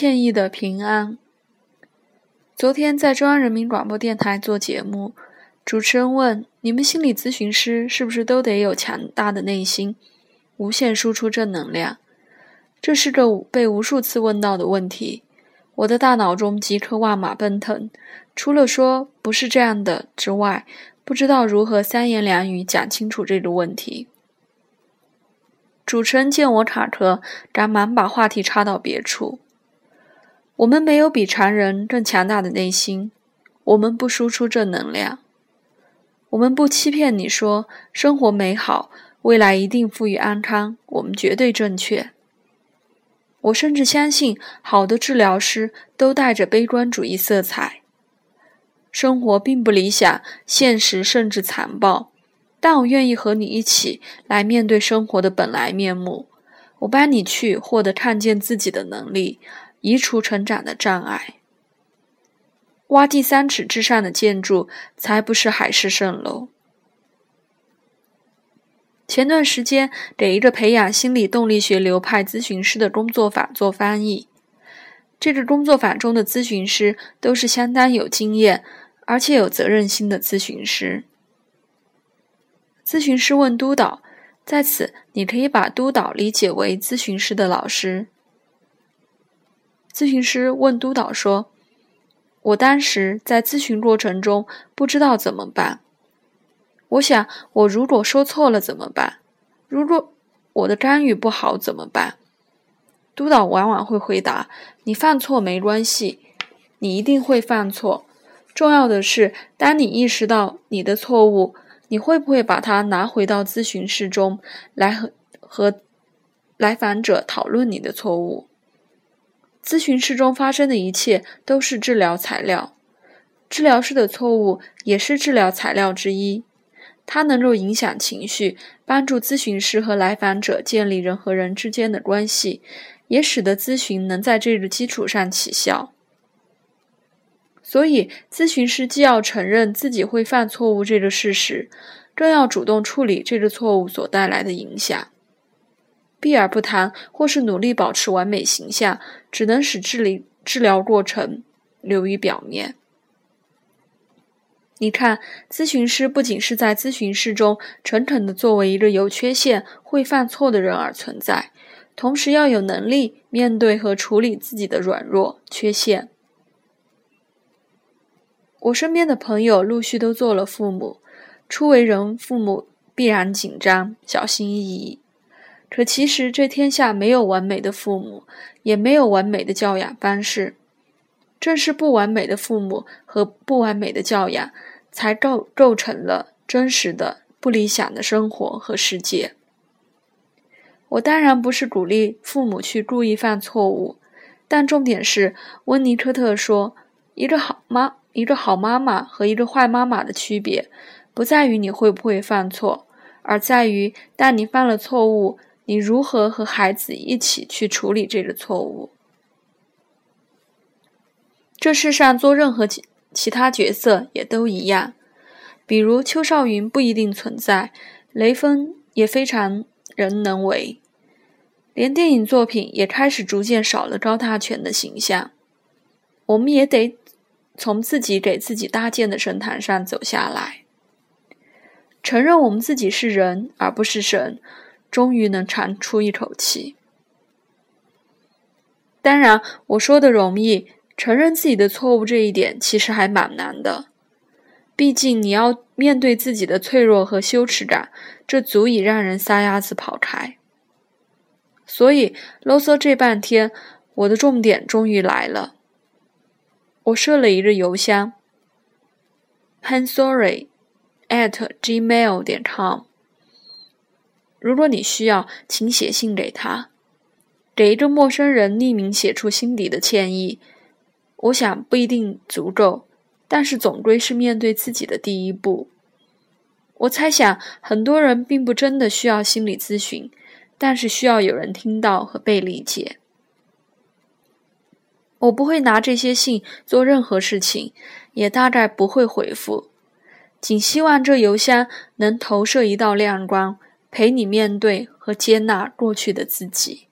歉意的平安。昨天在中央人民广播电台做节目，主持人问：“你们心理咨询师是不是都得有强大的内心，无限输出正能量？”这是个被无数次问到的问题，我的大脑中即刻万马奔腾，除了说不是这样的之外，不知道如何三言两语讲清楚这个问题。主持人见我卡壳，赶忙把话题插到别处。我们没有比常人更强大的内心，我们不输出正能量，我们不欺骗你说生活美好，未来一定富裕安康，我们绝对正确。我甚至相信，好的治疗师都带着悲观主义色彩。生活并不理想，现实甚至残暴，但我愿意和你一起来面对生活的本来面目。我帮你去获得看见自己的能力。移除成长的障碍，挖地三尺之上的建筑才不是海市蜃楼。前段时间给一个培养心理动力学流派咨询师的工作法做翻译，这个工作法中的咨询师都是相当有经验而且有责任心的咨询师。咨询师问督导，在此你可以把督导理解为咨询师的老师。咨询师问督导说：“我当时在咨询过程中不知道怎么办。我想，我如果说错了怎么办？如果我的干预不好怎么办？”督导往往会回答：“你犯错没关系，你一定会犯错。重要的是，当你意识到你的错误，你会不会把它拿回到咨询室中来和和来访者讨论你的错误？”咨询室中发生的一切都是治疗材料，治疗师的错误也是治疗材料之一。它能够影响情绪，帮助咨询师和来访者建立人和人之间的关系，也使得咨询能在这个基础上起效。所以，咨询师既要承认自己会犯错误这个事实，更要主动处理这个错误所带来的影响。避而不谈，或是努力保持完美形象，只能使治理治疗过程流于表面。你看，咨询师不仅是在咨询室中诚恳的作为一个有缺陷、会犯错的人而存在，同时要有能力面对和处理自己的软弱、缺陷。我身边的朋友陆续都做了父母，初为人父母必然紧张、小心翼翼。可其实，这天下没有完美的父母，也没有完美的教养方式。正是不完美的父母和不完美的教养，才构构成了真实的不理想的生活和世界。我当然不是鼓励父母去故意犯错误，但重点是，温尼科特说，一个好妈、一个好妈妈和一个坏妈妈的区别，不在于你会不会犯错，而在于当你犯了错误。你如何和孩子一起去处理这个错误？这世上做任何其其他角色也都一样，比如邱少云不一定存在，雷锋也非常人能为，连电影作品也开始逐渐少了高大全的形象。我们也得从自己给自己搭建的神坛上走下来，承认我们自己是人而不是神。终于能长出一口气。当然，我说的容易，承认自己的错误这一点其实还蛮难的。毕竟你要面对自己的脆弱和羞耻感，这足以让人撒丫子跑开。所以啰嗦这半天，我的重点终于来了。我设了一个邮箱：hansorry at gmail 点 com。如果你需要，请写信给他，给一个陌生人匿名写出心底的歉意。我想不一定足够，但是总归是面对自己的第一步。我猜想很多人并不真的需要心理咨询，但是需要有人听到和被理解。我不会拿这些信做任何事情，也大概不会回复，仅希望这邮箱能投射一道亮光。陪你面对和接纳过去的自己。